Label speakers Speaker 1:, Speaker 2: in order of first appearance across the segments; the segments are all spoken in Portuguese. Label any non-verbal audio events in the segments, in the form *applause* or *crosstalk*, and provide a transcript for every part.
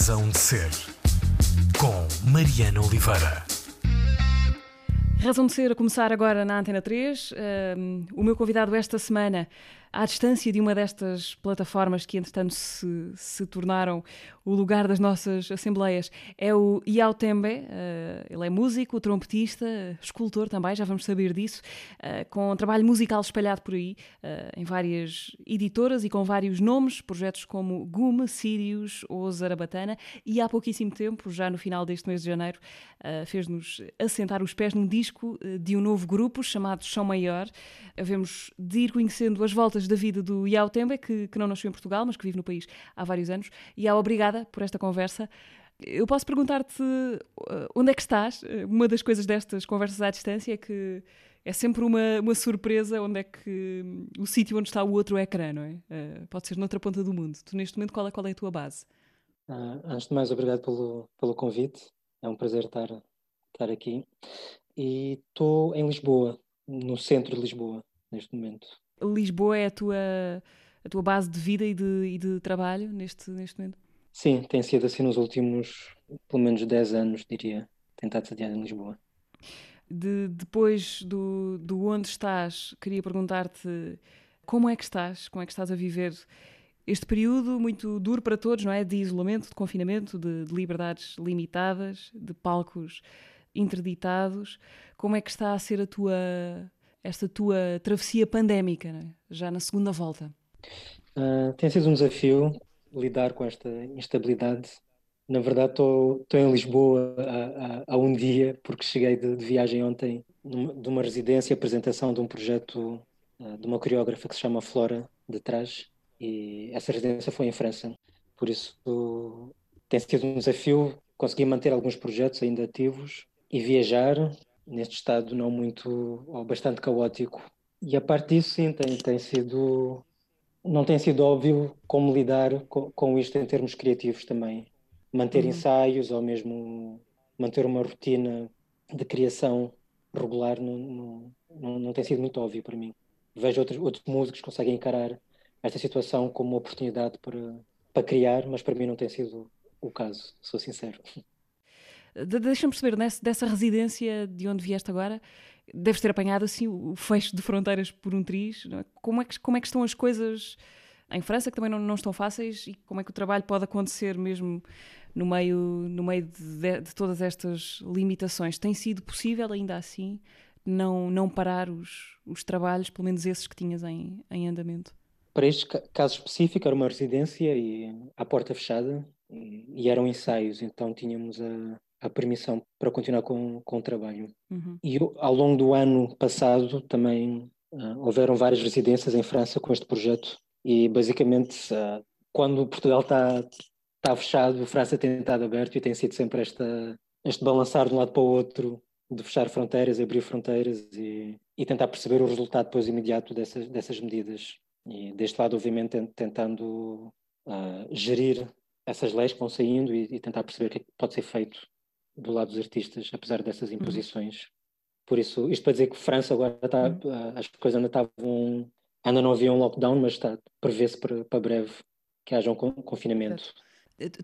Speaker 1: Razão de Ser, com Mariana Oliveira.
Speaker 2: Razão de Ser a começar agora na Antena 3. Um, o meu convidado esta semana à distância de uma destas plataformas que, entretanto, se, se tornaram o lugar das nossas assembleias, é o Iau Tembe. Uh, ele é músico, trompetista, escultor também, já vamos saber disso, uh, com um trabalho musical espalhado por aí, uh, em várias editoras e com vários nomes, projetos como Gume, Sirius ou Zarabatana, e há pouquíssimo tempo, já no final deste mês de janeiro, fez-nos assentar os pés num disco de um novo grupo chamado Chão Maior. Havemos de ir conhecendo as voltas da vida do Iau Tembe, que, que não nasceu em Portugal, mas que vive no país há vários anos. Iau, obrigada por esta conversa. Eu posso perguntar-te uh, onde é que estás? Uma das coisas destas conversas à distância é que é sempre uma, uma surpresa onde é que o sítio onde está o outro ecrã, não é? Uh, pode ser noutra ponta do mundo. Tu, neste momento, qual é, qual é a tua base?
Speaker 3: Uh, antes de mais, obrigado pelo, pelo convite. É um prazer estar, estar aqui. E estou em Lisboa, no centro de Lisboa, neste momento.
Speaker 2: Lisboa é a tua, a tua base de vida e de, e de trabalho neste, neste momento?
Speaker 3: Sim, tem sido assim nos últimos, pelo menos 10 anos, diria, tentado sediar em Lisboa.
Speaker 2: De, depois do, do onde estás, queria perguntar-te como é que estás, como é que estás a viver este período muito duro para todos, não é? De isolamento, de confinamento, de, de liberdades limitadas, de palcos interditados. Como é que está a ser a tua esta tua travessia pandémica, é? já na segunda volta?
Speaker 3: Uh, tem sido um desafio lidar com esta instabilidade. Na verdade, estou em Lisboa há, há, há, um dia, porque cheguei de, de viagem ontem de uma residência, apresentação de um projeto uh, de uma coreógrafa que se chama Flora de Trás, e essa residência foi em França. Por isso, tem sido um desafio conseguir manter alguns projetos ainda ativos e viajar neste estado não muito, ou bastante caótico. E a parte disso, sim, tem, tem sido. Não tem sido óbvio como lidar com, com isto em termos criativos também. Manter uhum. ensaios ou mesmo manter uma rotina de criação regular não, não, não, tem sido muito óbvio para mim. Vejo outros, outros músicos que conseguem encarar esta situação como uma oportunidade para, para criar, mas para mim não tem sido o caso, sou sincero.
Speaker 2: Deixa-me perceber, nessa, dessa residência de onde vieste agora, deves ter apanhado assim o fecho de fronteiras por um triz. É? Como, é que, como é que estão as coisas em França, que também não, não estão fáceis, e como é que o trabalho pode acontecer mesmo no meio, no meio de, de todas estas limitações? Tem sido possível ainda assim não, não parar os, os trabalhos, pelo menos esses que tinhas em, em andamento?
Speaker 3: Para este caso específico, era uma residência e à porta fechada, e, e eram ensaios, então tínhamos a, a permissão para continuar com, com o trabalho. Uhum. E ao longo do ano passado também uh, houveram várias residências em França com este projeto e basicamente uh, quando Portugal está tá fechado, a França tem estado aberto e tem sido sempre esta, este balançar de um lado para o outro de fechar fronteiras, abrir fronteiras e, e tentar perceber o resultado depois imediato dessas, dessas medidas. E deste lado, obviamente, tentando uh, gerir essas leis que vão saindo e, e, tentar perceber o que, é que pode ser feito do lado dos artistas, apesar dessas uhum. imposições. Uhum. Por isso, isto para dizer que França agora está, uhum. Ah, as coisas ainda estavam, ainda não havia um lockdown, mas está, prevê-se para, para breve que haja um confinamento.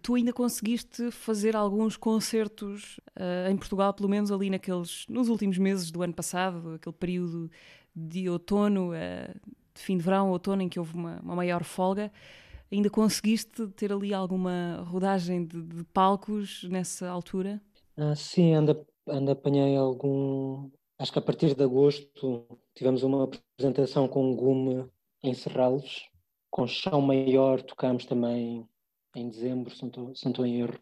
Speaker 2: Tu ainda conseguiste fazer alguns concertos uh, em Portugal, pelo menos ali naqueles, nos últimos meses do ano passado, aquele período de outono, uh, de fim de verão, outono, em que houve uma, uma maior folga. Ainda conseguiste ter ali alguma rodagem de, de palcos nessa altura?
Speaker 3: Ah, sim, anda, anda apanhei algum. Acho que a partir de agosto tivemos uma apresentação com Gume em Serralves, com Chão Maior tocámos também em dezembro, se não estou, em erro,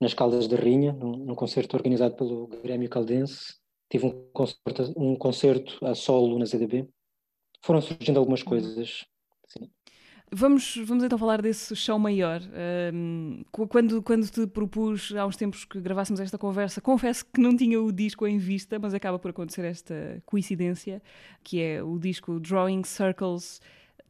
Speaker 3: nas Caldas de Rinha, num, num concerto organizado pelo Grêmio Caldense. Tive um concerto, um concerto a solo na ZDB. Foram surgindo algumas uhum. coisas.
Speaker 2: Vamos, vamos então falar desse chão maior. Um, quando, quando te propus há uns tempos que gravássemos esta conversa, confesso que não tinha o disco em vista, mas acaba por acontecer esta coincidência, que é o disco Drawing Circles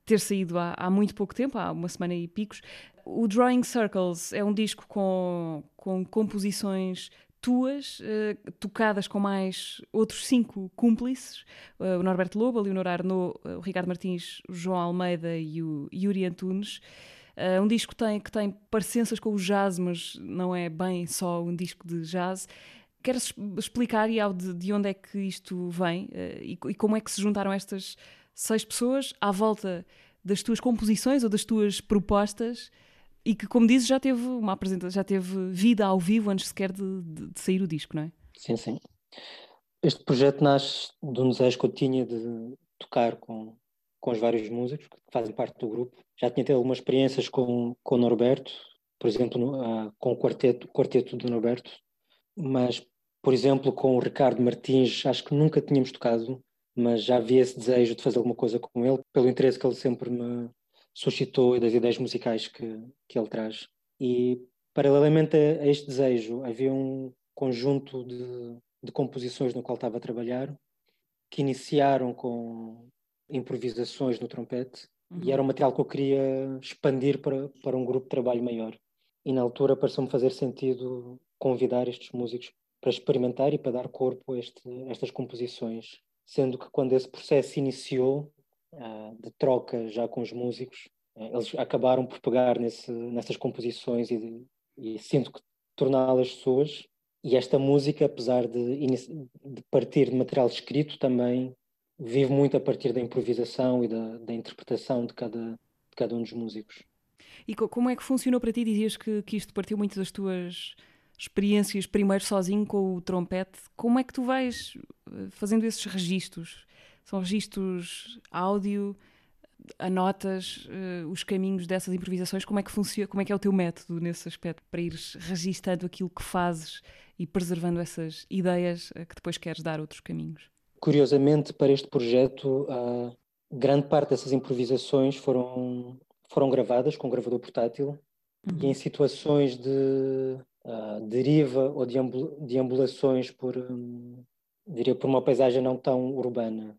Speaker 2: ter saído há, há muito pouco tempo, há uma semana e picos. O Drawing Circles é um disco com, com composições tuas, uh, tocadas com mais outros cinco cúmplices, uh, o Norberto Lobo, a Leonor Arnaud, uh, o Ricardo Martins, o João Almeida e o Yuri Antunes. Uh, um disco tem, que tem parecenças com o jazz, mas não é bem só um disco de jazz. Queres explicar, de, de onde é que isto vem e, e, como é que se juntaram estas seis pessoas à volta das tuas composições ou das tuas propostas e que, como dizes, já teve uma apresentação, já teve vida ao vivo antes sequer de, de, de sair o disco, não é?
Speaker 3: Sim, sim. Este projeto nasce de um desejo que eu tinha de tocar com, com os vários músicos que fazem parte do grupo. Já tinha tido algumas experiências com, com o Norberto, por exemplo, no, uh, com o quarteto, quarteto do Norberto, mas por exemplo, com o Ricardo Martins, acho que nunca tínhamos tocado, mas já havia esse desejo de fazer alguma coisa com ele, pelo interesse que ele sempre me suscitou e das ideias musicais que, que ele traz. E, paralelamente a, a este desejo, havia um conjunto de, de composições no qual estava a trabalhar, que iniciaram com improvisações no trompete, uhum. e era um material que eu queria expandir para, para um grupo de trabalho maior. E na altura pareceu-me fazer sentido convidar estes músicos para experimentar e para dar corpo a, este, estas composições. Sendo que quando esse processo iniciou, de troca já com os músicos, uh, eles acabaram por pegar nesse, nessas composições e, e sinto que torná-las suas. E esta música, apesar de, de partir de material escrito, também vive muito a partir da improvisação e da, da interpretação de cada, de cada um dos músicos.
Speaker 2: E como é que funcionou para ti? Dizias que, que isto partiu muito das tuas experiências primeiro sozinho com o trompete, como é que tu vais eh, fazendo esses registros? São registros áudio, anotas uh, os caminhos dessas improvisações? Como é que funciona? Como é que é o teu método nesse aspecto para ires registando aquilo que fazes e preservando essas ideias uh, que depois queres dar outros caminhos?
Speaker 3: Curiosamente, para este projeto, uh, grande parte dessas improvisações foram foram gravadas com um gravador portátil uhum. e em situações de uh, deriva ou deambulações por, um, diria, por uma paisagem não tão urbana.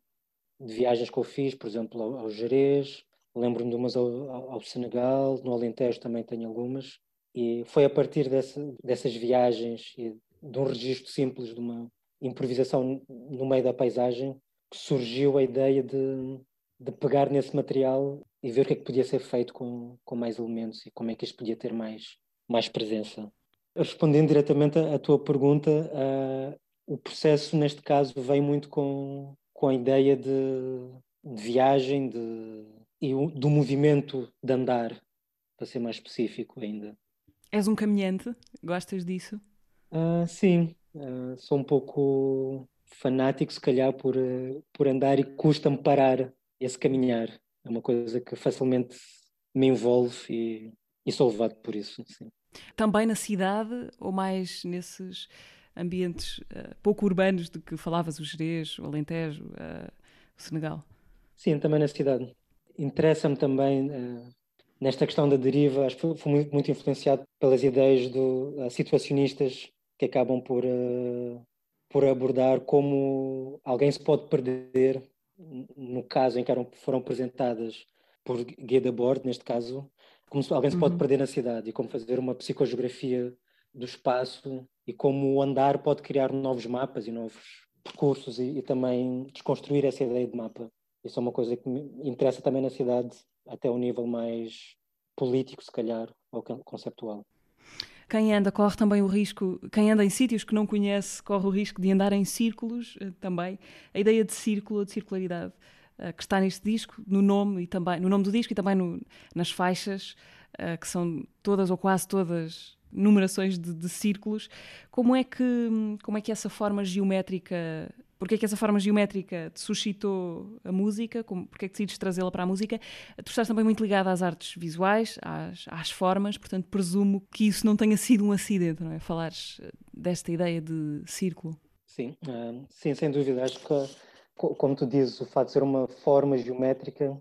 Speaker 3: De viagens que eu fiz, por exemplo, ao, ao Jerez, lembro-me de umas ao, ao, Senegal, no Alentejo também tenho algumas, e foi a partir dessa, dessas viagens e de um registro simples, de uma improvisação no meio da paisagem, que surgiu a ideia de, de pegar nesse material e ver o que é que podia ser feito com, com mais elementos e como é que isto podia ter mais, mais presença. Respondendo diretamente à tua pergunta, uh, o processo neste caso vem muito com, com a ideia de, de viagem de, e do movimento de andar, para ser mais específico ainda.
Speaker 2: És um caminhante? Gostas disso?
Speaker 3: Uh, sim, uh, sou um pouco fanático, se calhar, por, por andar e custa-me parar esse caminhar. É uma coisa que facilmente me envolve e, e sou levado por isso. Sim.
Speaker 2: Também na cidade ou mais nesses ambientes uh, pouco urbanos de que falavas, o Jerez, o Alentejo, uh, o Senegal?
Speaker 3: Sim, também na cidade. Interessa-me também uh, nesta questão da deriva, acho que fui muito, muito influenciado pelas ideias do, situacionistas que acabam por, por abordar como alguém se pode perder, no caso em que eram, foram apresentadas por Guia de Bordo, neste caso, como se alguém se pode uhum. perder na cidade e como fazer uma psicogeografia do espaço e como o andar pode criar novos mapas e novos percursos e, e, também desconstruir essa ideia de mapa. Isso é uma coisa que me interessa também na cidade, até um nível mais político, se calhar, ou conceptual.
Speaker 2: Quem anda corre também o risco, quem anda em sítios que não conhece, corre o risco de andar em círculos eh, também. A ideia de círculo, de circularidade, uh, que está neste disco, no nome e também no nome do disco e também no, nas faixas, uh, que são todas ou quase todas numerações de, de, círculos. Como é que como é que essa forma geométrica porque é que essa forma geométrica te suscitou a música? Como, porque é que decidiste trazê-la para a música? Tu estás também muito ligada às artes visuais, às, às formas, portanto presumo que isso não tenha sido um acidente, não é? Falares desta ideia de círculo.
Speaker 3: Sim, uh, sim, sem dúvida. Acho que como tu dizes, o fato de ser uma forma geométrica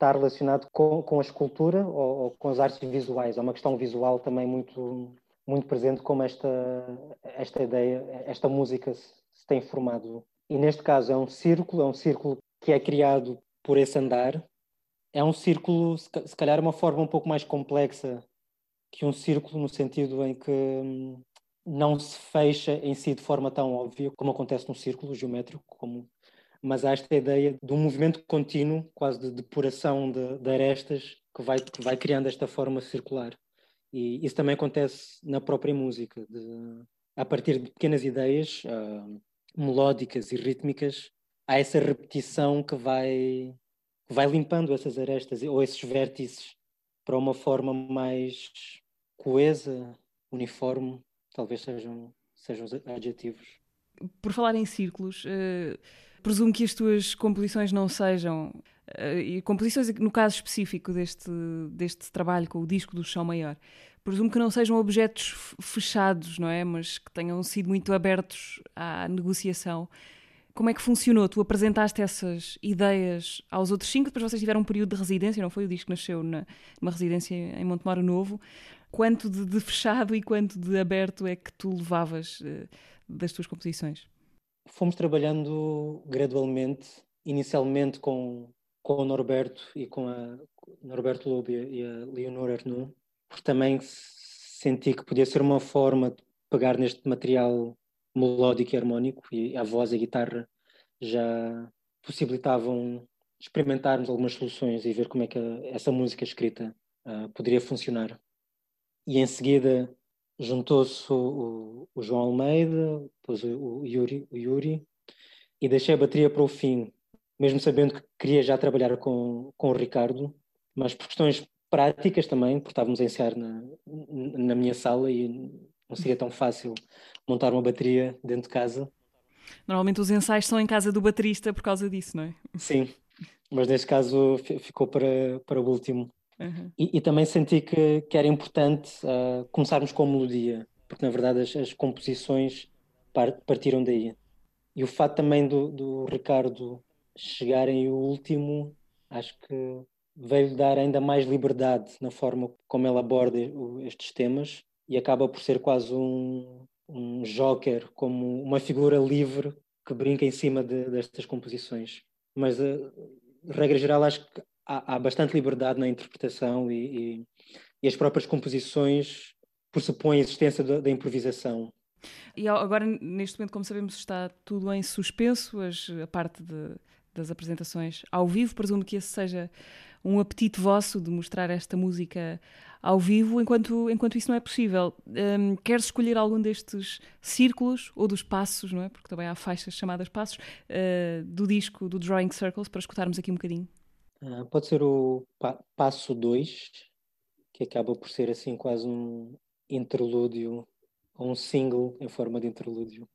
Speaker 3: está relacionado com, com a escultura ou, ou, com as artes visuais. É uma questão visual também muito, muito presente como esta, esta ideia, esta música se, se tem formado. E neste caso é um círculo, é um círculo que é criado por esse andar. É um círculo, se calhar uma forma um pouco mais complexa que um círculo no sentido em que hum, não se fecha em si de forma tão óbvia como acontece num círculo geométrico, como mas há esta ideia de um movimento contínuo, quase de depuração de, de arestas, que vai, que vai criando esta forma circular. E isso também acontece na própria música, de, a partir de pequenas ideias uh, melódicas e rítmicas, há essa repetição que vai, que vai limpando essas arestas ou esses vértices para uma forma mais coesa, uniforme, talvez sejam, sejam os adjetivos.
Speaker 2: Por falar em círculos, uh, presumo que as tuas composições não sejam, uh, e composições no caso específico deste, deste trabalho com o disco do Chão Maior, presumo que não sejam objetos fechados, não é? Mas que tenham sido muito abertos à negociação. Como é que funcionou? Tu apresentaste essas ideias aos outros cinco, depois vocês tiveram um período de residência, não foi? O disco nasceu na, numa residência em Montemoro Novo. Quanto de, de, fechado e quanto de aberto é que tu levavas uh, das tuas composições?
Speaker 3: Fomos trabalhando gradualmente, inicialmente com, com o Norberto e com a Norberto Lobo e a Leonor Arnoux, porque também senti que podia ser uma forma de pegar neste material melódico e harmónico e a voz e a guitarra já possibilitavam experimentarmos algumas soluções e ver como é que essa música escrita uh, poderia funcionar. E em seguida juntou-se o, o, João Almeida, depois o, o, Yuri, o Yuri, e deixei a bateria para o fim, mesmo sabendo que queria já trabalhar com, com o Ricardo, mas por questões práticas também, porque estávamos a ensaiar na, na minha sala e não seria tão fácil montar uma bateria dentro de casa.
Speaker 2: Normalmente os ensaios são em casa do baterista por causa disso, não é?
Speaker 3: Sim, mas neste caso ficou para, para o último. Uhum. E, e, também senti que, que era importante uh, começarmos com a melodia, porque na verdade as, as composições partiram daí. E o fato também do, do Ricardo chegarem o último, acho que veio dar ainda mais liberdade na forma como ela aborda estes temas e acaba por ser quase um, um joker, como uma figura livre que brinca em cima de, destas composições. Mas, eh, regra geral, acho que há, bastante liberdade na interpretação e, e, e, as próprias composições pressupõem a existência da, da improvisação.
Speaker 2: E agora, neste momento, como sabemos, está tudo em suspenso, a parte de, das apresentações ao vivo. Presumo que esse seja um apetite vosso de mostrar esta música ao vivo, enquanto, enquanto isso não é possível. Um, queres escolher algum destes círculos ou dos passos, não é? Porque também há faixas chamadas passos, uh, do disco do Drawing Circles, para escutarmos aqui um bocadinho?
Speaker 3: Uh, pode ser o pa passo 2, que acaba por ser assim quase um interlúdio, ou um single em forma de interlúdio.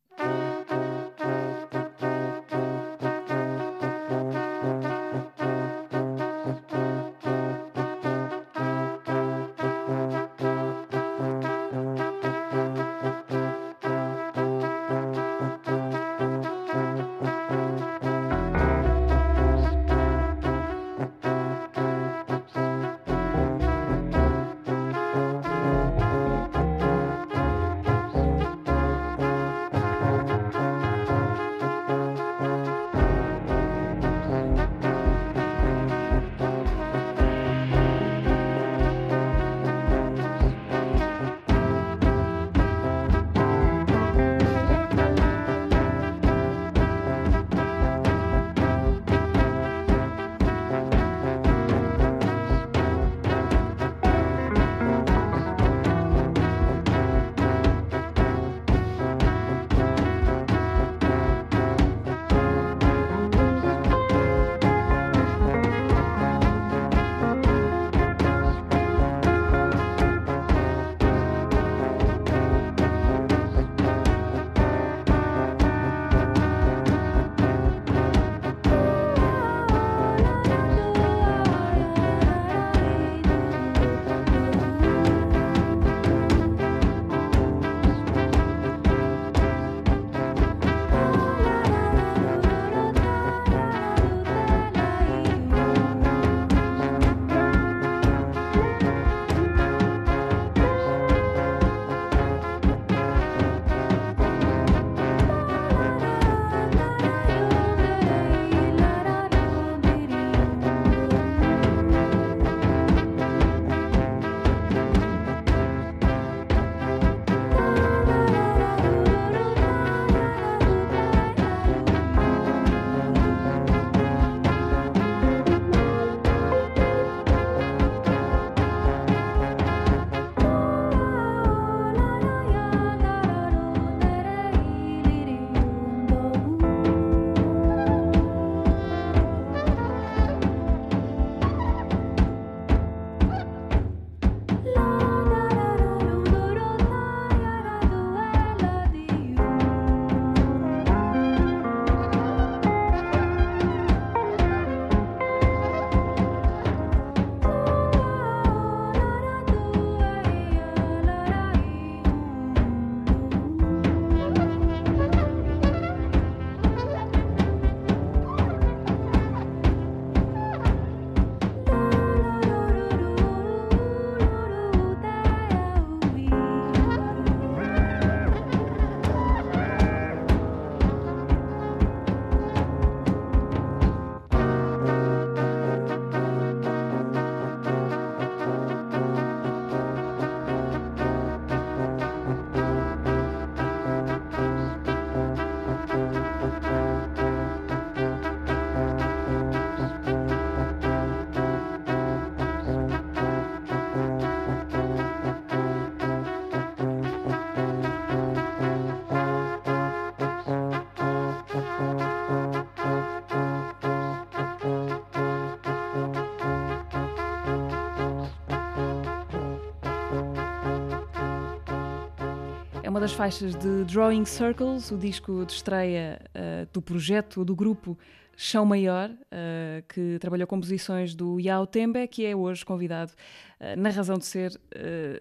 Speaker 2: Uma das faixas de Drawing Circles, o disco de estreia uh, do projeto, do grupo Chão Maior, uh, que trabalhou composições do Yao Tembe, que é hoje convidado uh, na razão de ser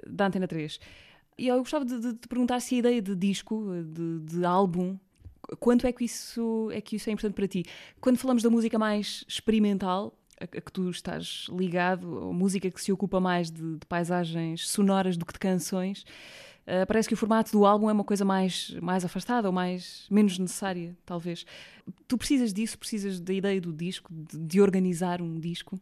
Speaker 2: da Antena 3. E eu gostava de, te perguntar se a ideia de disco, de, de álbum, quanto é que, isso, é que isso é importante para ti? Quando falamos da música mais experimental, a, que tu estás ligado, a música que se ocupa mais de, de paisagens sonoras do que de canções, uh, parece que o formato do álbum é uma coisa mais, mais afastada ou mais, menos necessária, talvez. Tu precisas disso? Precisas da ideia do disco, de, de organizar um disco?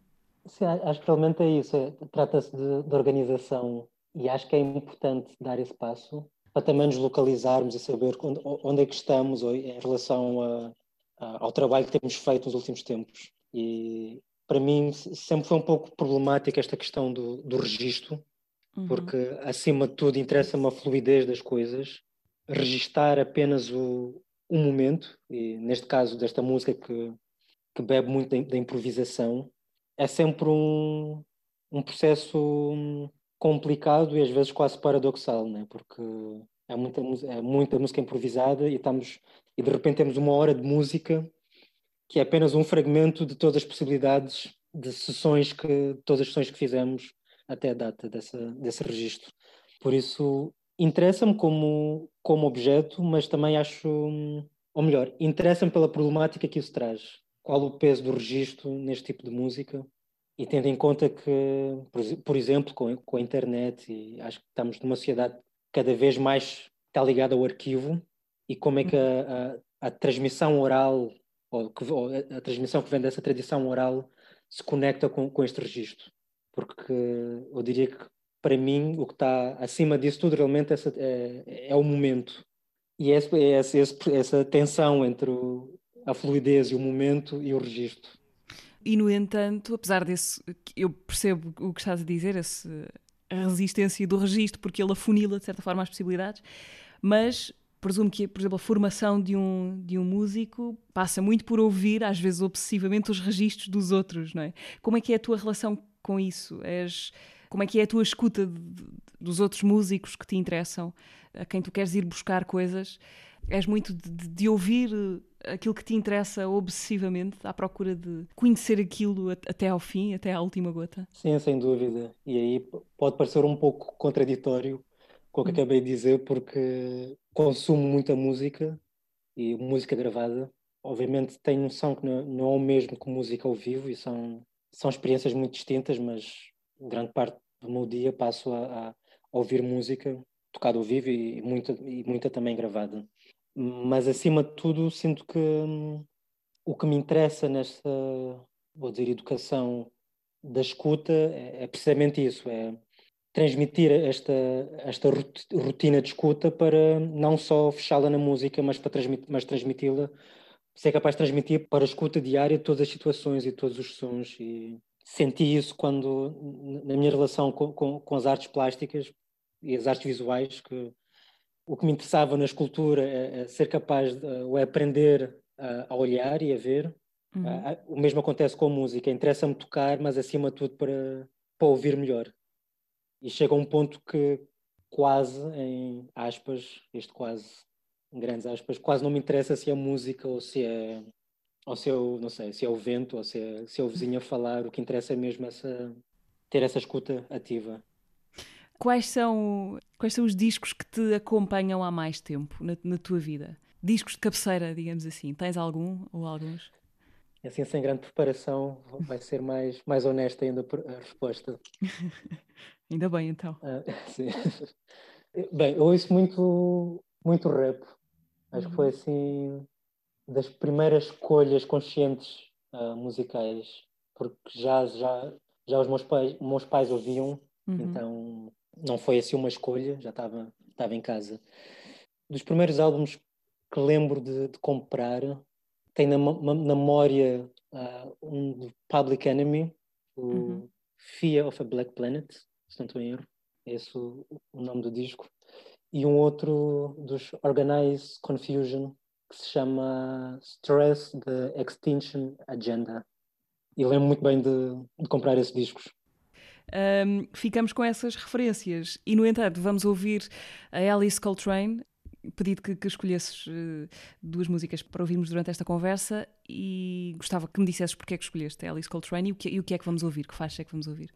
Speaker 3: Sim, acho que realmente é isso. É, Trata-se de, de organização e acho que é importante dar esse passo para também nos localizarmos e saber onde, onde é que estamos em relação a, a, ao trabalho que temos feito nos últimos tempos. E para mim sempre foi um pouco problemática esta questão do, do registro, uhum. porque acima de tudo interessa-me a fluidez das coisas, registar apenas o, o momento, e neste caso desta música que, que bebe muito da, improvisação, é sempre um, um processo complicado e às vezes quase paradoxal, né? porque é muita, é muita música improvisada e, estamos, e de repente temos uma hora de música que é apenas um fragmento de todas as possibilidades de sessões que todas as sessões que fizemos até a data dessa, desse registro. Por isso interessa-me como como objeto, mas também acho, ou melhor, interessa-me pela problemática que isso traz. Qual o peso do registro neste tipo de música? E tendo em conta que, por exemplo, com, com a internet, e acho que estamos numa sociedade cada vez mais está ligada ao arquivo, e como é que a, a, a transmissão oral ou, que, ou a, a, transmissão que vem dessa tradição oral se conecta com, com este registro. Porque eu diria que, para mim, o que está acima disso tudo realmente é, é, é o momento. E é, é essa, tensão entre o, a fluidez e o momento e o registro.
Speaker 2: E, no entanto, apesar desse, eu percebo o que estás a dizer, esse, a resistência do registro, porque ele afunila, de certa forma, as possibilidades, mas presumo que, por exemplo, a formação de um, de um músico passa muito por ouvir, às vezes obsessivamente, os registros dos outros, não é? Como é que é a tua relação com isso? És, como é que é a tua escuta de, de, dos outros músicos que te interessam, a quem tu queres ir buscar coisas? És muito de, de ouvir aquilo que te interessa obsessivamente, à procura de conhecer aquilo até ao fim, até à última gota?
Speaker 3: Sim, sem dúvida. E aí pode parecer um pouco contraditório com o que hum. acabei de dizer, porque consumo muita música e música gravada. Obviamente tenho noção que não, não é o mesmo que música ao vivo e são, são experiências muito distintas, mas grande parte do meu dia passo a, a ouvir música tocada ao vivo e muita, e muita também gravada. Mas acima de tudo sinto que hum, o que me interessa nesta, vou dizer, educação da escuta é, é precisamente isso, é transmitir esta, esta rotina de escuta para não só fechá-la na música, mas para transmitir, ser capaz de transmitir para a escuta diária todas as situações e todos os sons. E senti isso quando, na minha relação com, com, com as artes plásticas e as artes visuais, que o que me interessava na escultura é, é ser capaz de ou é aprender a, a, olhar e a ver. Uhum. o mesmo acontece com a música. Interessa-me tocar, mas acima de tudo para, para ouvir melhor. E chega a um ponto que quase, em aspas, este quase, em grandes aspas, quase não me interessa se é música ou se é, ou se é o, não sei, se é o vento ou se é, se é o vizinho a falar. O que interessa é mesmo essa, ter essa escuta ativa.
Speaker 2: Quais são, quais são os discos que te acompanham há mais tempo na, na tua vida? Discos de cabeceira, digamos assim. Tens algum ou alguns?
Speaker 3: Assim, sem grande preparação, vai ser mais, mais honesta ainda a resposta. *laughs*
Speaker 2: Ainda bem, então.
Speaker 3: Ah, *laughs* sim. Bem, eu ouço muito, muito rap. Acho que foi uhum. assim das primeiras escolhas conscientes uh, musicais, porque já, já, já os meus pais, meus pais ouviam, uhum. então não foi assim uma escolha, já estava, estava em casa. Dos primeiros álbuns que lembro de, de comprar, tem na, na memória uh, um do Public Enemy, o uhum. Fear of a Black Planet, se não estou em erro, é esse o, o nome do disco, e um outro dos Organized Confusion, que se chama Stress the Extinction Agenda. E lembro muito bem de, de comprar esses discos.
Speaker 4: um, ficamos com essas referências. E, no entanto, vamos ouvir a Alice Coltrane. Pedido que, que escolhesses uh, duas músicas para ouvirmos durante esta conversa e gostava que me dissesses porque é que escolheste a Alice Coltrane e o que, e o que é que vamos ouvir, que faixa é que vamos ouvir.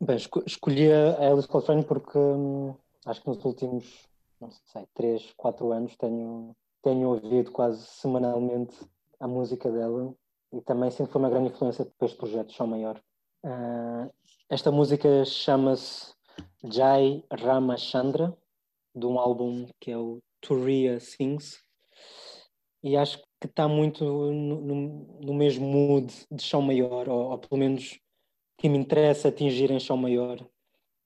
Speaker 3: Bem, escolhi a Alice Coltrane porque hum, acho que nos últimos, não sei, 3, 4 anos tenho, tenho ouvido quase semanalmente a música dela e também sempre foi uma grande influência para este projeto Chão Maior. Uh, esta música chama-se Jai Ramachandra, de um álbum que é o Turiya Sings, e acho que está muito no, no, no, mesmo mood de Chão Maior, ou, ou, pelo menos que me interessa atingir em Chão Maior,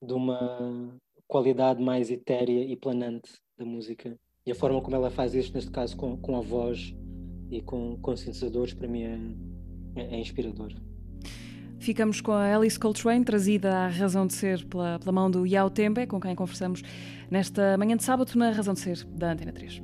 Speaker 3: de uma qualidade mais etérea e planante da música. E a forma como ela faz isto, neste caso com, com a voz e com, com sintetizadores, para mim é, é, é inspirador.
Speaker 4: Ficamos com a Alice Coltrane, trazida à razão de ser pela, pela mão do Yao Tembe, com quem conversamos nesta manhã de sábado na Razão de Ser da Antena 3.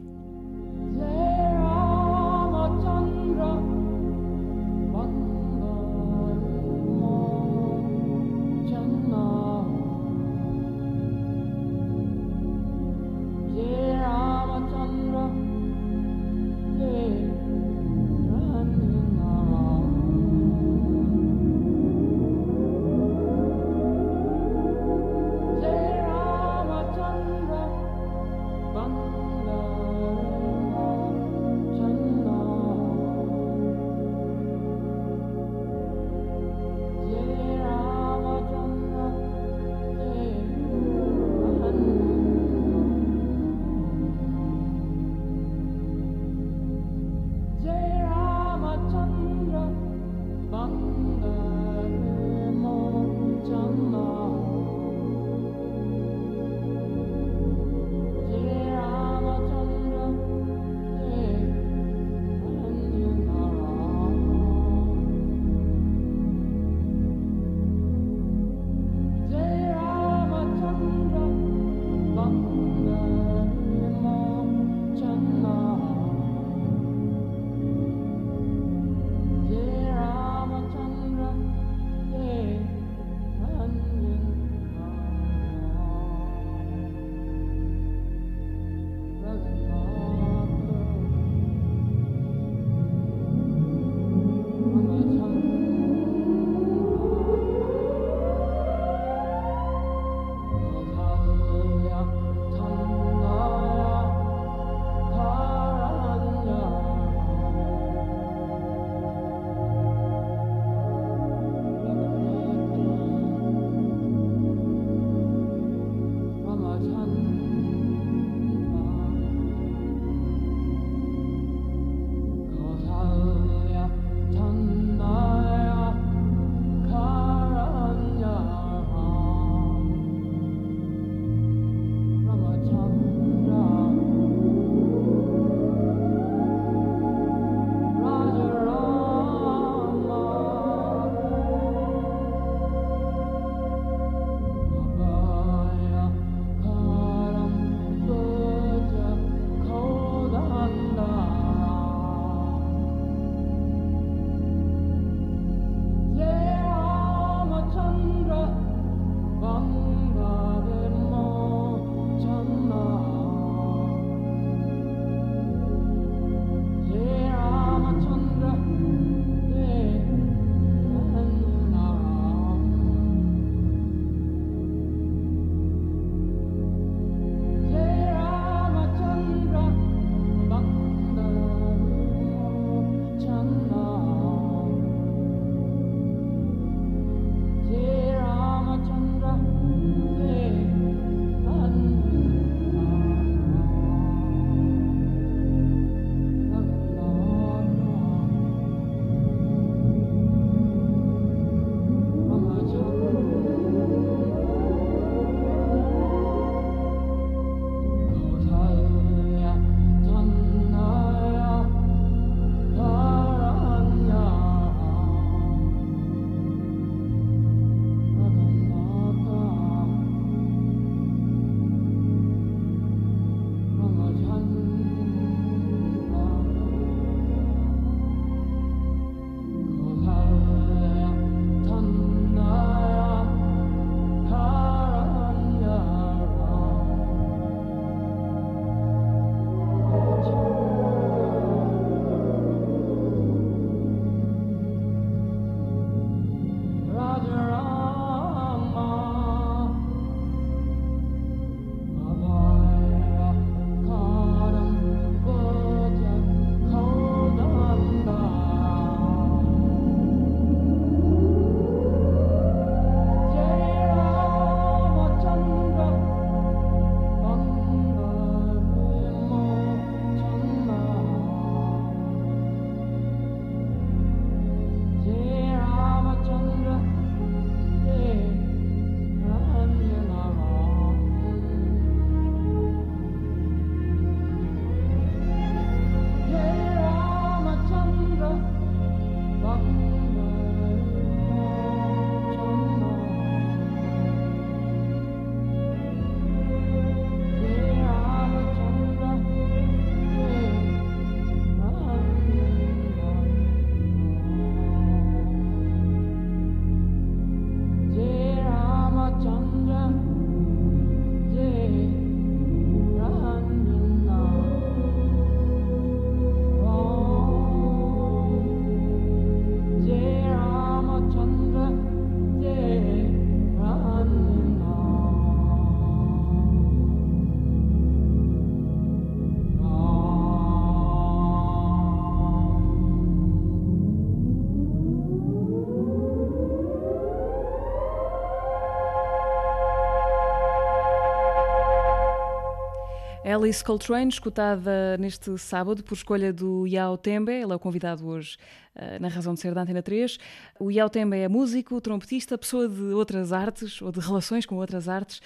Speaker 2: Alice Coltrane, escutada neste sábado por escolha do Yao Tembe, ele é o convidado hoje uh, na Razão de Ser da Antena 3. O Yao Tembe é músico, trompetista, pessoa de outras artes ou de relações com outras artes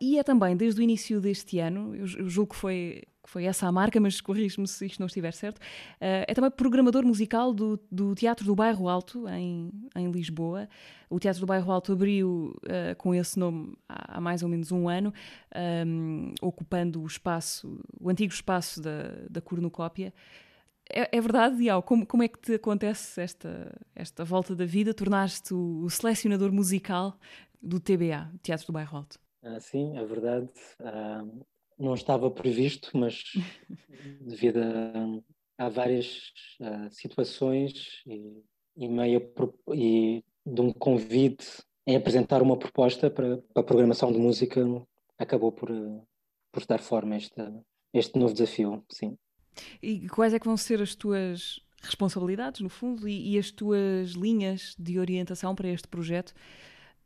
Speaker 2: e é também, desde o início deste ano, eu julgo que foi que foi essa a marca, mas corrige-me se isto não estiver certo. Uh, é também programador musical do, do Teatro do Bairro Alto, em, em Lisboa. O Teatro do Bairro Alto abriu uh, com esse nome há, há, mais ou menos um ano, um, ocupando o espaço, o antigo espaço da, da cornucópia. É, é, verdade, Dial, como, como é que te acontece esta, esta volta da vida? Tornaste o, o selecionador musical do TBA, Teatro do Bairro Alto.
Speaker 3: Ah, sim, é verdade. Ah, não estava previsto, mas *laughs* devido a, a várias uh, situações e, e, meio, e de um convite em apresentar uma proposta para, para a programação de música, acabou por, por dar forma a este, este novo desafio, sim.
Speaker 2: E quais é que vão ser as tuas responsabilidades, no fundo, e, e as tuas linhas de orientação para este projeto?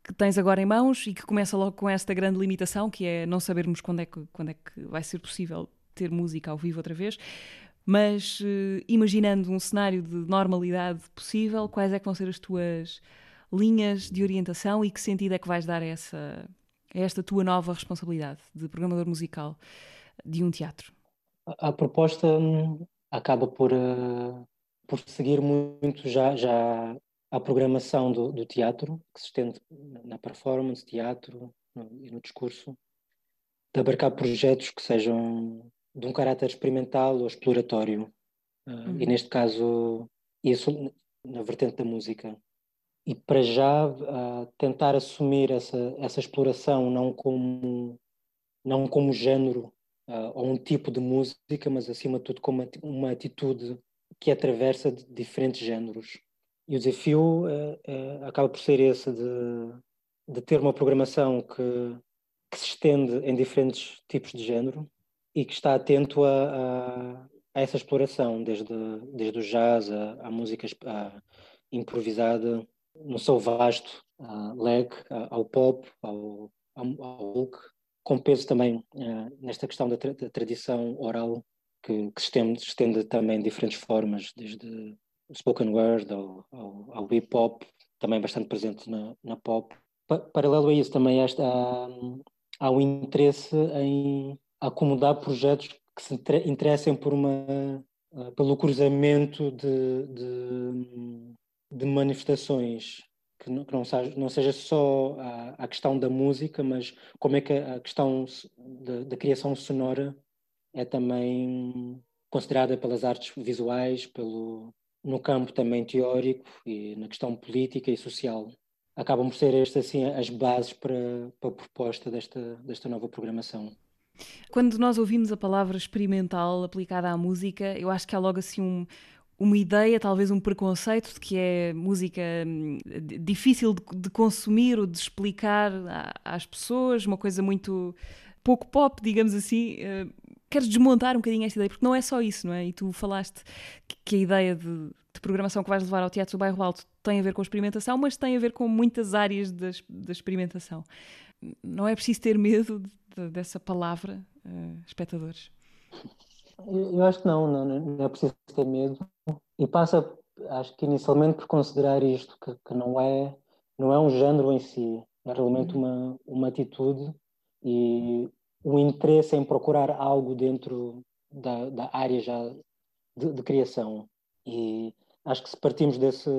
Speaker 2: Que tens agora em mãos e que começa logo com esta grande limitação, que é não sabermos quando é que, quando é que vai ser possível ter música ao vivo outra vez. Mas uh, imaginando um cenário de normalidade possível, quais é que vão ser as tuas linhas de orientação e que sentido é que vais dar a, essa, a esta tua nova responsabilidade de programador musical de um teatro?
Speaker 3: A, a proposta hum, acaba por, uh, por seguir muito já, já à programação do, do, teatro, que se estende na performance, teatro no, e no discurso, de abarcar projetos que sejam de um caráter experimental ou exploratório. Uh, uhum. E neste caso, isso na vertente da música. E para já uh, tentar assumir essa, essa exploração não como, não como género uh, ou um tipo de música, mas acima de tudo como uma atitude que atravessa diferentes géneros. E o desafio é, é, acaba por ser esse de, de ter uma programação que, que, se estende em diferentes tipos de género e que está atento a, a, a essa exploração, desde, desde o jazz à, música improvisada, no seu vasto leg, ao pop, ao, ao, com peso também uh, nesta questão da, tra da, tradição oral, que, que se, estende, estende também diferentes formas, desde spoken word, ao, ao, ao hip hop, também bastante presente na, na pop. Pa paralelo a isso, também esta, há, há um interesse em acomodar projetos que se interessem por uma, uh, pelo cruzamento de, de, de manifestações que não, que não, seja, não seja só a, a, questão da música, mas como é que a, questão da criação sonora é também considerada pelas artes visuais, pelo, no campo também teórico e na questão política e social. Acabam por ser estas assim as bases para, para a proposta desta, desta nova programação.
Speaker 2: Quando nós ouvimos a palavra experimental aplicada à música, eu acho que há logo assim um, uma ideia, talvez um preconceito de que é música hum, difícil de, de consumir ou de explicar às pessoas, uma coisa muito pouco pop, digamos assim. Queres desmontar um bocadinho esta ideia, porque não é só isso, não é? E tu falaste que, que a ideia de, de, programação que vais levar ao Teatro do Bairro Alto tem a ver com a experimentação, mas tem a ver com muitas áreas da, da experimentação. Não é preciso ter medo de, dessa palavra, uh, espectadores?
Speaker 3: Eu, eu, acho que não, não, não é preciso ter medo. E passa, acho que inicialmente por considerar isto, que, que não, é, não é um género em si, é realmente uhum. uma, uma atitude e o interesse em procurar algo dentro da, da área já de, de, criação. E acho que se partimos desse,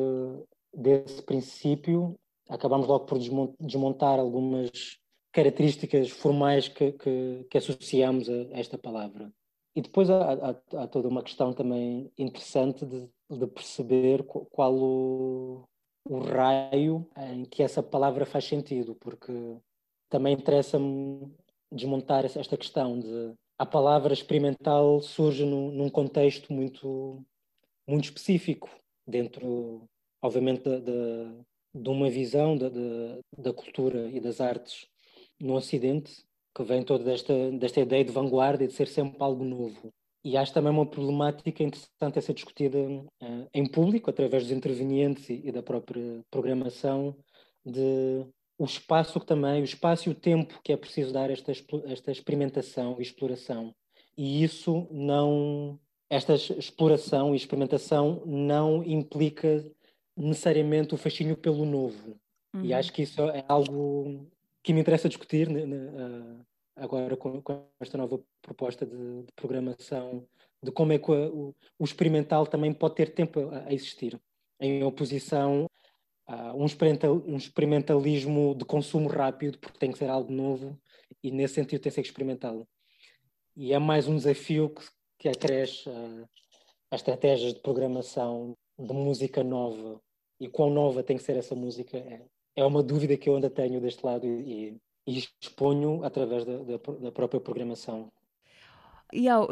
Speaker 3: desse princípio, acabamos logo por desmontar algumas características formais que, que, que associamos a, esta palavra. E depois há, há, há, toda uma questão também interessante de, de perceber qual o, o raio em que essa palavra faz sentido, porque também interessa-me desmontar esta questão de a palavra experimental surge num, num contexto muito muito específico dentro obviamente de, uma visão da, da cultura e das artes no Ocidente que vem toda desta, desta ideia de vanguarda e de ser sempre algo novo. E acho também uma problemática interessante a ser discutida uh, em público, através dos intervenientes e, e, da própria programação, de o espaço que também, o espaço e o tempo que é preciso dar esta, esta experimentação e exploração. e isso não esta exploração e experimentação não implica necessariamente o fascínio pelo novo. Uhum. E acho que isso é algo que me interessa discutir né, agora com, com, esta nova proposta de, de, programação, de como é que o, o experimental também pode ter tempo a, a existir, em oposição a um, um experimentalismo de consumo rápido, porque tem que ser algo novo, e nesse sentido tem que ser experimental. E é mais um desafio que, que acresce uh, as estratégias de programação de música nova. E quão nova tem que ser essa música é, é uma dúvida que eu ainda tenho deste lado e, e exponho através da, da, da própria programação.
Speaker 2: E ao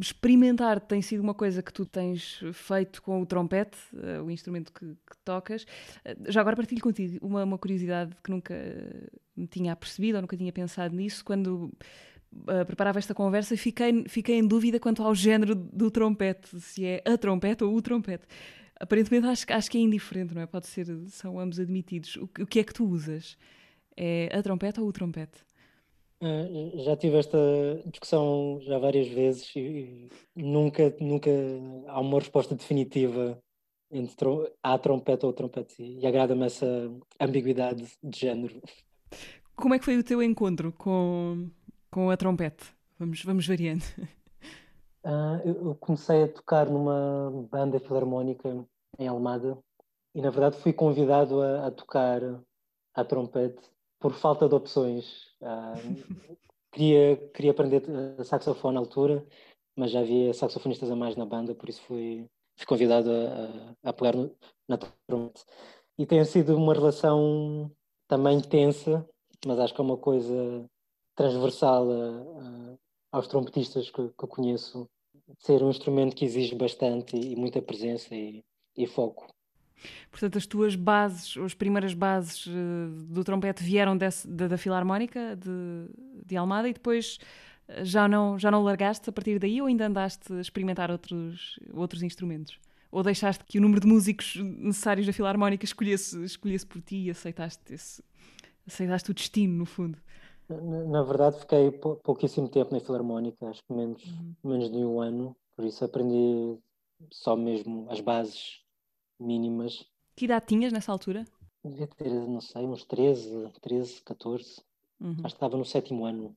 Speaker 2: experimentar tem sido uma coisa que tu tens feito com o trompete, uh, o instrumento que, que tocas. Uh, já agora partilho contigo uma, uma, curiosidade que nunca me tinha apercebido ou nunca tinha pensado nisso. Quando uh, preparava esta conversa, fiquei, fiquei em dúvida quanto ao género do trompete, se é a trompete ou o trompete. Aparentemente acho, acho que é indiferente, não é? Pode ser, são ambos admitidos. O, o que é que tu usas? É a trompete ou o trompete?
Speaker 3: Uh, já tive esta discussão já várias vezes e, nunca, nunca há uma resposta definitiva entre trom a trompete ou trompete e agrada-me essa ambiguidade de género.
Speaker 2: Como é que foi o teu encontro com, com a trompete? Vamos, vamos variando.
Speaker 3: Uh, eu comecei a tocar numa banda filarmónica em Almada e, na verdade, fui convidado a, a tocar a trompete por falta de opções. Uh, queria, queria aprender saxofone na altura, mas já havia saxofonistas a mais na banda, por isso fui, fui convidado a, a pegar no, na trompete. E tem sido uma relação também tensa, mas acho que é uma coisa transversal a, a aos trompetistas que, que eu conheço, ser um instrumento que exige bastante e, muita presença e, e foco.
Speaker 2: Portanto, as tuas bases, as primeiras bases uh, do trompete vieram desse, da, da Filarmónica de, de, Almada e depois uh, já não, já não largaste a partir daí ou ainda andaste a experimentar outros, outros instrumentos? Ou deixaste que o número de músicos necessários da Filarmónica escolhesse, escolhesse por ti e aceitaste, esse, aceitaste o destino, no fundo?
Speaker 3: Na, verdade, fiquei pouquíssimo tempo na Filarmónica, acho que menos, uhum. menos de um ano, por isso aprendi só mesmo as bases mínimas.
Speaker 2: Que idade tinhas nessa altura?
Speaker 3: Devia ter, não sei, uns 13, 13, 14. Uhum. Acho que estava no sétimo ano.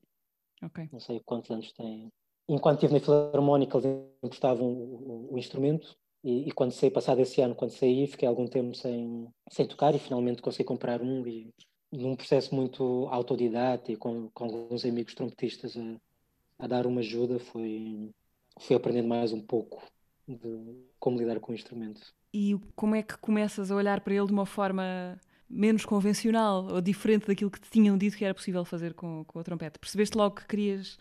Speaker 2: Okay.
Speaker 3: Não sei quantos anos tem. Enquanto estive na Filarmónica, eles emprestavam o, o, o instrumento e, e, quando saí, passado esse ano, quando saí, fiquei algum tempo sem, sem tocar e finalmente consegui comprar um e num processo muito autodidata e com, com alguns amigos trompetistas a, a, dar uma ajuda, foi, fui aprendendo mais um pouco de como lidar com o instrumento.
Speaker 2: E como é que começas a olhar para ele de uma forma menos convencional ou diferente daquilo que te tinham dito que era possível fazer com, com a trompete? Percebeste logo que querias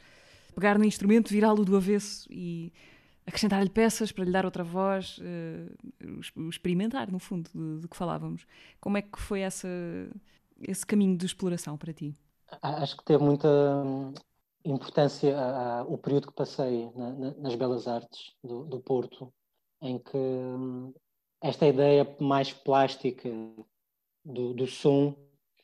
Speaker 2: pegar no instrumento, virá-lo do avesso e acrescentar-lhe peças para lhe dar outra voz, uh, experimentar, no fundo, de, que falávamos. Como é que foi essa esse caminho de exploração para ti?
Speaker 3: Acho que teve muita hum, importância a, a, o período que passei na, na, nas Belas Artes do, do Porto, em que hum, esta ideia mais plástica do, do som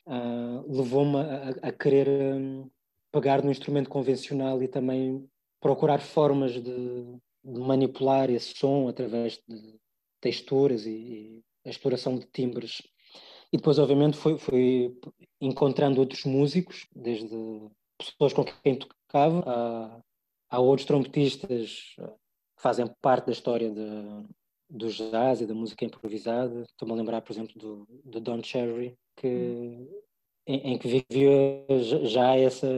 Speaker 3: uh, levou-me a, a, querer um, pegar no instrumento convencional e também procurar formas de, de manipular esse som através de texturas e, e a exploração de timbres. E depois, obviamente, fui, fui encontrando outros músicos, desde pessoas com quem tocava, a, a outros trompetistas que fazem parte da história de, do jazz e da música improvisada. Estou-me a lembrar, por exemplo, do, do Don Cherry, que, em, em, que vivia já essa,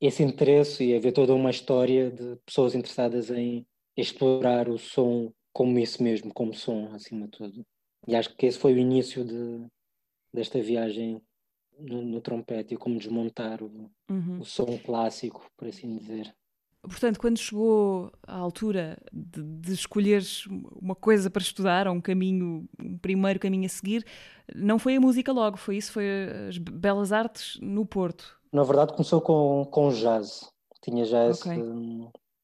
Speaker 3: esse interesse e haver toda uma história de pessoas interessadas em explorar o som como isso mesmo, como som, acima de tudo. E acho que esse foi o início de, desta viagem no, no trompete e como desmontar o, uhum. o som clássico, por assim dizer.
Speaker 2: Portanto, quando chegou a altura de, de escolheres uma coisa para estudar, ou um caminho, um primeiro caminho a seguir, não foi a música logo, foi isso, foi as belas artes no Porto.
Speaker 3: Na verdade, começou com, com jazz. Tinha já esse, okay.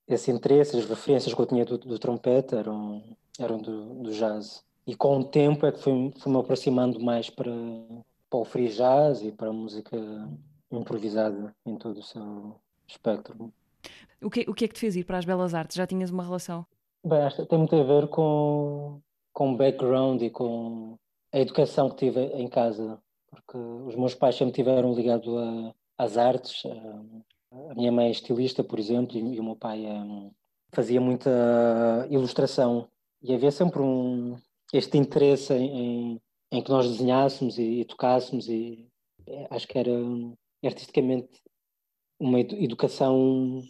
Speaker 3: esse interesse, as referências que eu tinha do, do trompete eram, eram do, do jazz. E com o tempo é que fui-me fui aproximando mais para, para o free jazz e para a música improvisada em todo o seu espectro.
Speaker 2: O que, o que é que te fez ir para as Belas Artes? Já tinhas uma relação?
Speaker 3: Bem, acho que tem muito a ver com, com o background e com a educação que tive em casa, porque os meus pais sempre tiveram ligado a, às artes. A, a minha mãe é estilista, por exemplo, e, o meu pai é, fazia muita ilustração. E havia sempre um, este interesse em, em, em que nós desenhássemos e, e tocássemos, e é, acho que era artisticamente uma educação.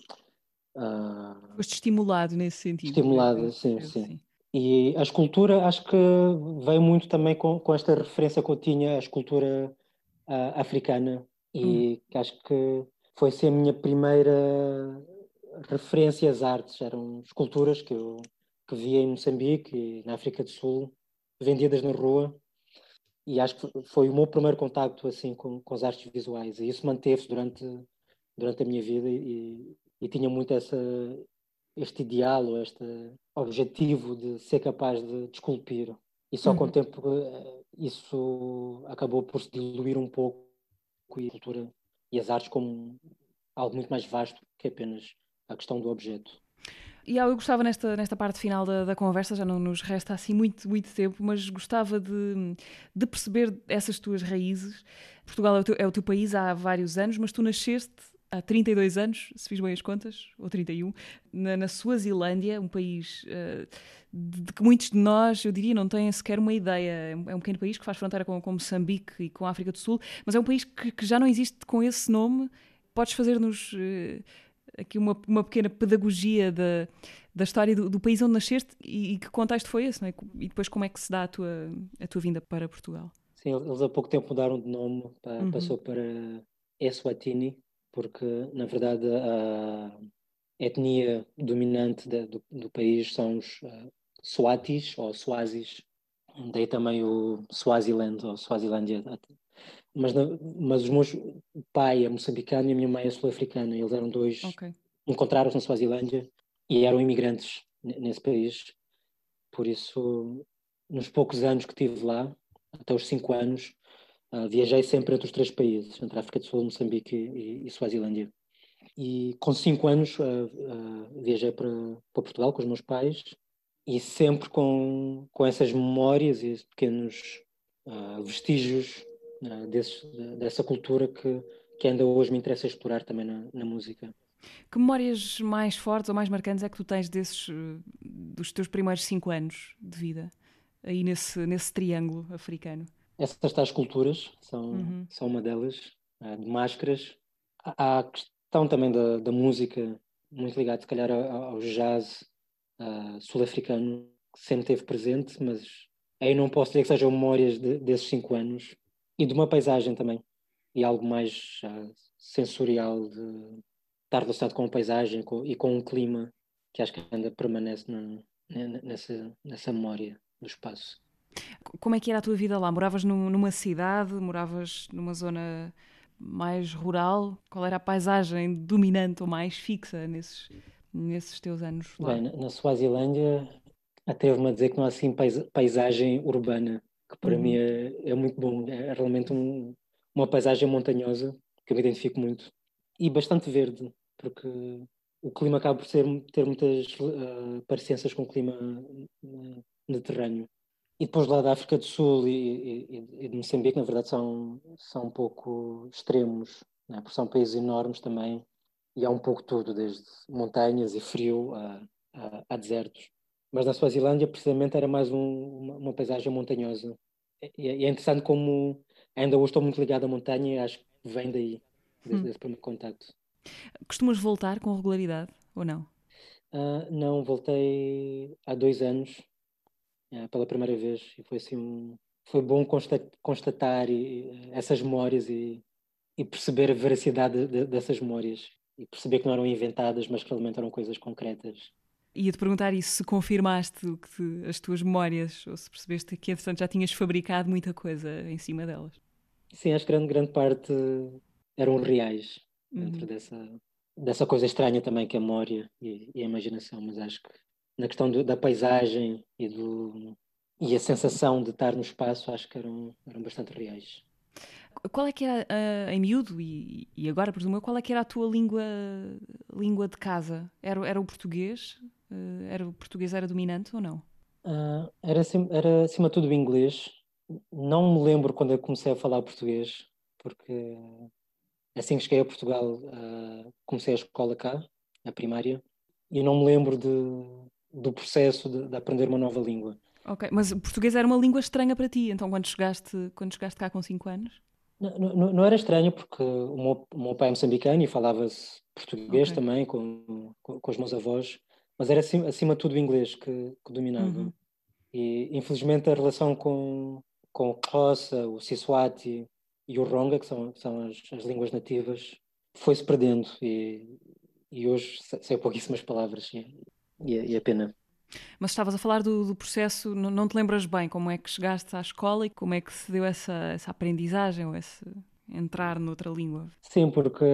Speaker 2: Uh, Foste estimulado nesse sentido.
Speaker 3: Estimulado, sim, sim, sim. E a escultura acho que veio muito também com, com esta referência que eu tinha, a escultura uh, africana, e hum. acho que foi ser a minha primeira referência às artes. Eram esculturas que eu que via em Moçambique e na África do Sul, vendidas na rua, e acho que foi o meu primeiro contacto assim com, com as artes visuais, e isso manteve-se durante, durante a minha vida e, e tinha muito essa, este ideal ou este objetivo de ser capaz de, de esculpir. E só uhum. com o tempo eh, isso acabou por se diluir um pouco e a cultura e as artes como algo muito mais vasto que apenas a questão do objeto.
Speaker 2: E eu gostava nesta, nesta parte final da, da, conversa, já não nos resta assim muito, muito tempo, mas gostava de, de perceber essas tuas raízes. Portugal é o, teu, é o teu país há vários anos, mas tu nasceste há 32 anos, se fiz bem as contas, ou 31, na, na Suazilândia, um país uh, de que muitos de nós, eu diria, não têm sequer uma ideia. É um é pequeno país que faz fronteira com, com Moçambique e com a África do Sul, mas é um país que, que já não existe com esse nome. Podes fazer-nos uh, aqui uma, uma pequena pedagogia da, da história do, do país onde nasceste e, e, que contexto foi esse, não é? E depois como é que se dá a tua, a tua vinda para Portugal?
Speaker 3: Sim, eles há pouco tempo mudaram de nome, uhum. passou para Eswatini, porque na verdade a etnia dominante de, do, do, país são os uh, Swatis ou Swazis, daí também o Swaziland ou Swazilândia mas, mas os meus pai é moçambicano e a minha mãe é sul-africana. Eles eram dois, okay. encontraram-se na Suazilândia e eram imigrantes nesse país. Por isso, nos poucos anos que tive lá, até os cinco anos, uh, viajei sempre entre os três países, entre África do Sul, Moçambique e, e Suazilândia. E com cinco anos uh, uh, viajei para, para Portugal com os meus pais e sempre com, com essas memórias e esses pequenos vestígios dessa cultura que, que ainda hoje me interessa explorar também na, na, música.
Speaker 2: Que memórias mais fortes ou mais marcantes é que tu tens desses, dos teus primeiros cinco anos de vida, aí nesse, nesse triângulo africano?
Speaker 3: Essas tais culturas são, uhum. são uma delas, uh, de máscaras. Há a questão também da, da música, muito ligada, se calhar, ao, ao jazz uh, sul-africano, que sempre esteve presente, mas aí não posso dizer que sejam memórias de, desses cinco anos, e de uma paisagem também. E algo mais uh, sensorial, de estar relacionado com a paisagem com, e com o clima, que acho que ainda permanece na, nessa, nessa memória do espaço.
Speaker 2: Como é que era a tua vida lá? Moravas num, numa cidade? Moravas numa zona mais rural? Qual era a paisagem dominante ou mais fixa nesses, nesses teus anos lá?
Speaker 3: Bem, na, Suazilândia, atrevo-me a dizer que não há assim paisagem urbana que para uhum. mim é, é, muito bom. É realmente um, uma paisagem montanhosa que eu me identifico muito e bastante verde, porque o clima acaba por ser, ter muitas uh, parecenças com o clima uh, mediterrâneo. E depois lá da África do Sul e, e, e, de Moçambique, na verdade, são, são um pouco extremos, né? porque são países enormes também, e há um pouco tudo, desde montanhas e frio a, a, a desertos. Mas na Suazilândia, precisamente, era mais um, uma, uma, paisagem montanhosa. E, é interessante como ainda hoje estou muito ligado à montanha e acho que vem daí, desse, hum. desse primeiro contacto.
Speaker 2: Costumas voltar com regularidade ou não?
Speaker 3: Uh, não, voltei há dois anos, uh, pela primeira vez, e foi assim um, foi bom constatar e, essas memórias e, e perceber a veracidade de, dessas memórias e perceber que não eram inventadas, mas que realmente eram coisas concretas.
Speaker 2: Ia-te perguntar isso, se confirmaste que as tuas memórias, ou se percebeste que, entretanto, já tinhas fabricado muita coisa em cima delas.
Speaker 3: Sim, acho que grande, grande parte eram reais, uhum. dentro dessa, dessa coisa estranha também que é a memória e, e a imaginação, mas acho que na questão do, da paisagem e, do, e a sensação de estar no espaço, acho que eram, eram bastante reais.
Speaker 2: Qual é que era, uh, em miúdo, e, e agora presumo qual é que era a tua língua, língua de casa? Era, era o português? Uh, era, o português era dominante ou não?
Speaker 3: Uh, era, era acima de tudo o inglês. Não me lembro quando eu comecei a falar português, porque assim que cheguei a Portugal uh, comecei a escola cá, a primária, e não me lembro de, do processo de, de, aprender uma nova língua.
Speaker 2: Ok, mas o português era uma língua estranha para ti, então quando chegaste, quando chegaste cá com 5 anos?
Speaker 3: Não, não, não, era estranho, porque o meu, o meu pai é moçambicano e falava-se português okay. também com, com, com, os meus avós, mas era acima, acima de tudo o inglês que, que dominava. Uhum. E infelizmente a relação com, com o Xhosa, o Siswati e o Ronga, que são, são as, as línguas nativas, foi-se perdendo e, e hoje sei pouquíssimas palavras e, e, é, e é pena.
Speaker 2: Mas estavas a falar do, do processo, não, não, te lembras bem como é que chegaste à escola e como é que se deu essa, essa aprendizagem ou esse entrar noutra língua?
Speaker 3: Sim, porque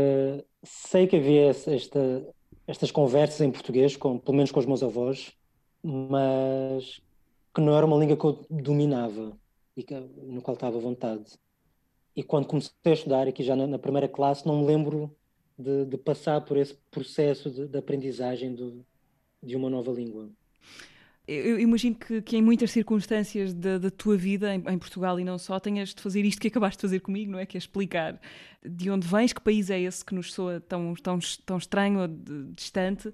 Speaker 3: sei que havia esta, estas conversas em português, com, pelo menos com os meus avós, mas que não era uma língua que eu dominava e que, no qual estava à vontade. E quando comecei a estudar, aqui já na, na primeira classe, não me lembro de, de passar por esse processo de, de aprendizagem do, de uma nova língua
Speaker 2: eu imagino que, que, em muitas circunstâncias da, da tua vida, em, em, Portugal e não só, tenhas de fazer isto que acabaste de fazer comigo, não é? Que é explicar de onde vens, que país é esse que nos soa tão, tão, tão estranho ou de, distante.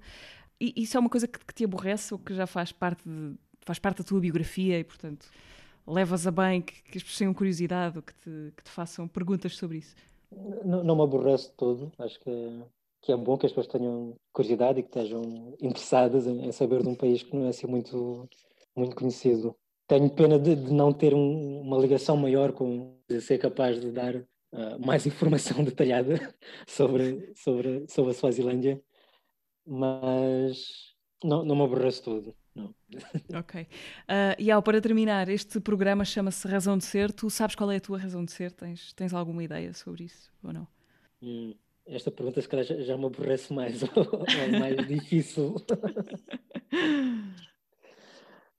Speaker 2: E isso é uma coisa que, que, te aborrece ou que já faz parte, de, faz parte da tua biografia e, portanto, levas a bem que, que as pessoas tenham curiosidade ou que te, que te façam perguntas sobre isso?
Speaker 3: Não, não me aborrece todo. Acho que que é bom que as pessoas tenham curiosidade e que estejam interessadas em, em saber de um país que não é assim muito, muito conhecido. Tenho pena de, de não ter um, uma ligação maior com de ser capaz de dar uh, mais *laughs* informação detalhada sobre, sobre, sobre a Suazilândia, mas não, não me aborrece tudo. Não. *laughs*
Speaker 2: Ok. Uh, e ao para terminar, este programa chama-se Razão de Ser. Tu sabes qual é a tua razão de ser? Tens, tens alguma ideia sobre isso ou não?
Speaker 3: Hum, esta pergunta se calhar já, já me aborrece mais, *laughs* ou, mais difícil.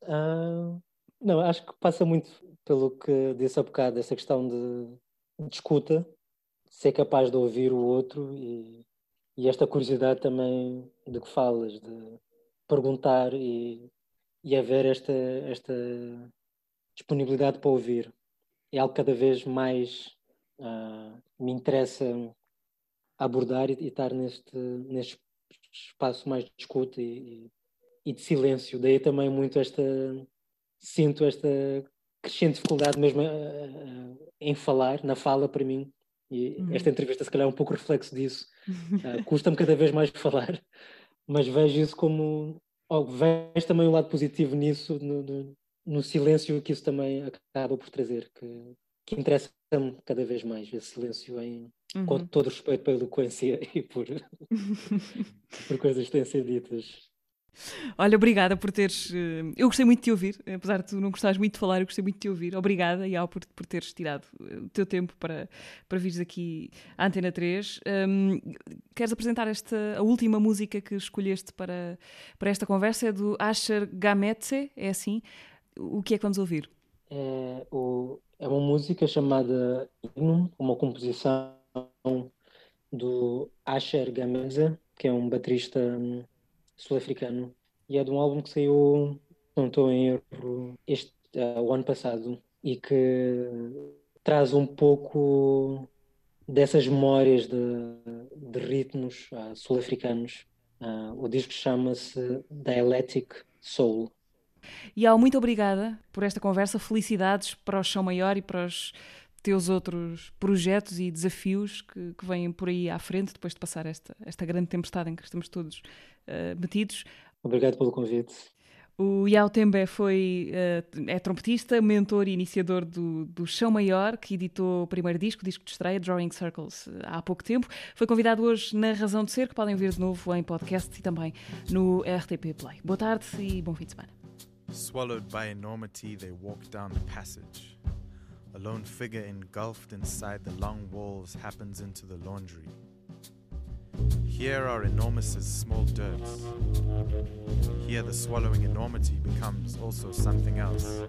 Speaker 3: uh, *laughs* não, acho que passa muito pelo que disse há bocado, essa questão de, de escuta, ser capaz de ouvir o outro e, e, esta curiosidade também de que falas, de perguntar e, e haver esta, esta disponibilidade para ouvir. É algo que cada vez mais uh, me interessa abordar e, e estar neste, neste espaço mais de escuta e, e, de silêncio. Daí também muito esta. Sinto esta crescente dificuldade mesmo em falar, na fala para mim. E uhum. esta entrevista, se calhar, é um pouco reflexo disso. uh, *laughs* Custa-me cada vez mais falar, mas vejo isso como. Oh, vejo também o um lado positivo nisso, no, no, no, silêncio que isso também acaba por trazer, que, que interessa-me cada vez mais, esse silêncio em, uhum. com todo o respeito pela eloquência *laughs* e por, *laughs* por coisas que têm sido ditas.
Speaker 2: Olha, obrigada por teres. Eh, eu gostei muito de te ouvir, apesar de tu não gostares muito de falar, eu gostei muito de te ouvir. Obrigada, Ial, por, por teres tirado eh, o teu tempo para, para vires aqui à Antena 3. Um, queres apresentar esta, a última música que escolheste para, para esta conversa? É do Asher Gametse, é assim? O que é que vamos ouvir?
Speaker 3: É, o, é uma música chamada Hino, uma composição do Asher Gameza, que é um baterista hum, sul-africano, e é de um álbum que saiu, não estou em erro, este, uh, o ano passado, e que traz um pouco dessas memórias de, de ritmos uh, sul-africanos. Uh, o disco chama-se Dialectic Soul.
Speaker 2: E muito obrigada por esta conversa. Felicidades para o Chão Maior e para os teus outros projetos e desafios que, que vêm por aí à frente, depois de passar esta, esta grande tempestade em que estamos todos uh, metidos.
Speaker 3: Obrigado pelo convite.
Speaker 2: O Yao Tembe foi, uh, é trompetista, mentor e iniciador do, do Chão Maior, que editou o primeiro disco, o disco de estreia, Drawing Circles, há pouco tempo. Foi convidado hoje na Razão de Ser, que podem ver de novo em podcast e também no RTP Play. Boa tarde e bom fim de semana. Swallowed by enormity, they walk down the passage. A lone figure engulfed inside the long walls happens into the laundry. Here are enormous as small dirts. Here the swallowing enormity becomes also something else.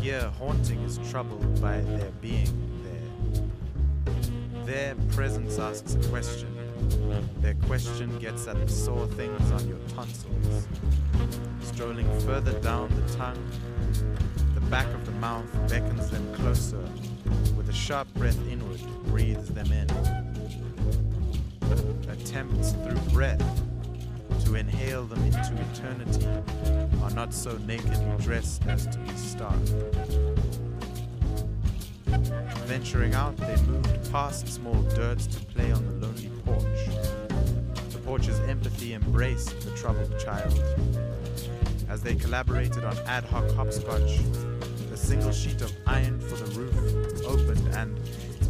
Speaker 2: Here haunting is troubled by their being there. Their presence asks a question
Speaker 5: Their question gets at the sore things on your tonsils. Strolling further down the tongue, the back of the mouth beckons them closer. With a sharp breath inward, breathes them in. Attempts through breath to inhale them into eternity are not so nakedly dressed as to be stark. Venturing out, they moved past small dirts to play on the porch. Empathy embraced the troubled child. As they collaborated on ad hoc hopscotch, the single sheet of iron for the roof opened, and,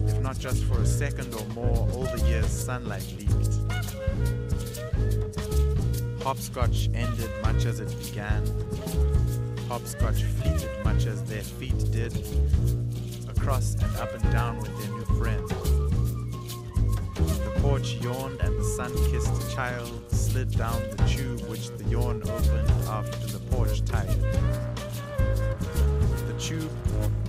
Speaker 5: if not just for a second or more, all the year's sunlight leaked. Hopscotch ended much as it began. Hopscotch fleeted much as their feet did, across and up and down with porch yawned and the sun-kissed child slid down the tube which the yawn opened after the porch tired. The tube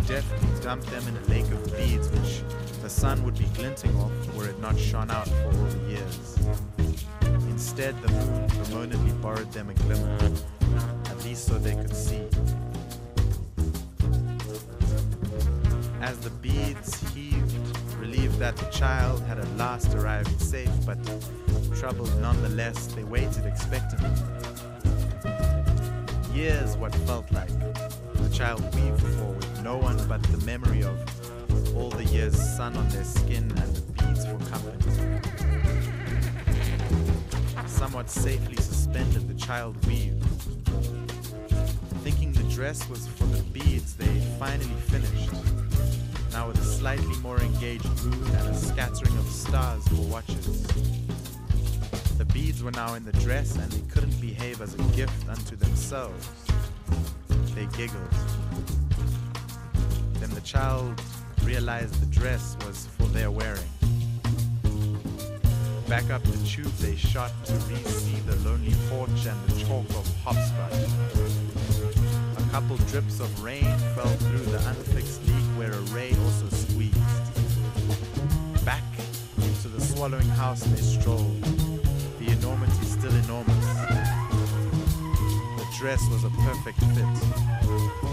Speaker 5: deftly dumped them in a lake of beads which the sun would be glinting off were it not shone out for all the years. Instead, the moon bemoanedly borrowed them a glimmer, at least so they could see. As the beads heaved, relieved that the child had at last arrived safe, but troubled nonetheless, they waited expectantly. Years, what felt like. The child weaved for with no one but the memory of all the years' sun on their skin and the beads for company. Somewhat safely suspended, the child weaved. Thinking the dress was for the beads, they finally finished. Now with a slightly more engaged moon and a scattering of stars for watchers. The beads were now in the dress and they couldn't behave as a gift unto themselves. They giggled. Then the child realized the dress was for their wearing. Back up the tube they shot to re-see the lonely porch and the chalk of hopscotch. A couple drips of rain fell through the unfixed leak where a ray also squeezed. Back into the swallowing house they strolled, the enormity still enormous. The dress was a perfect fit.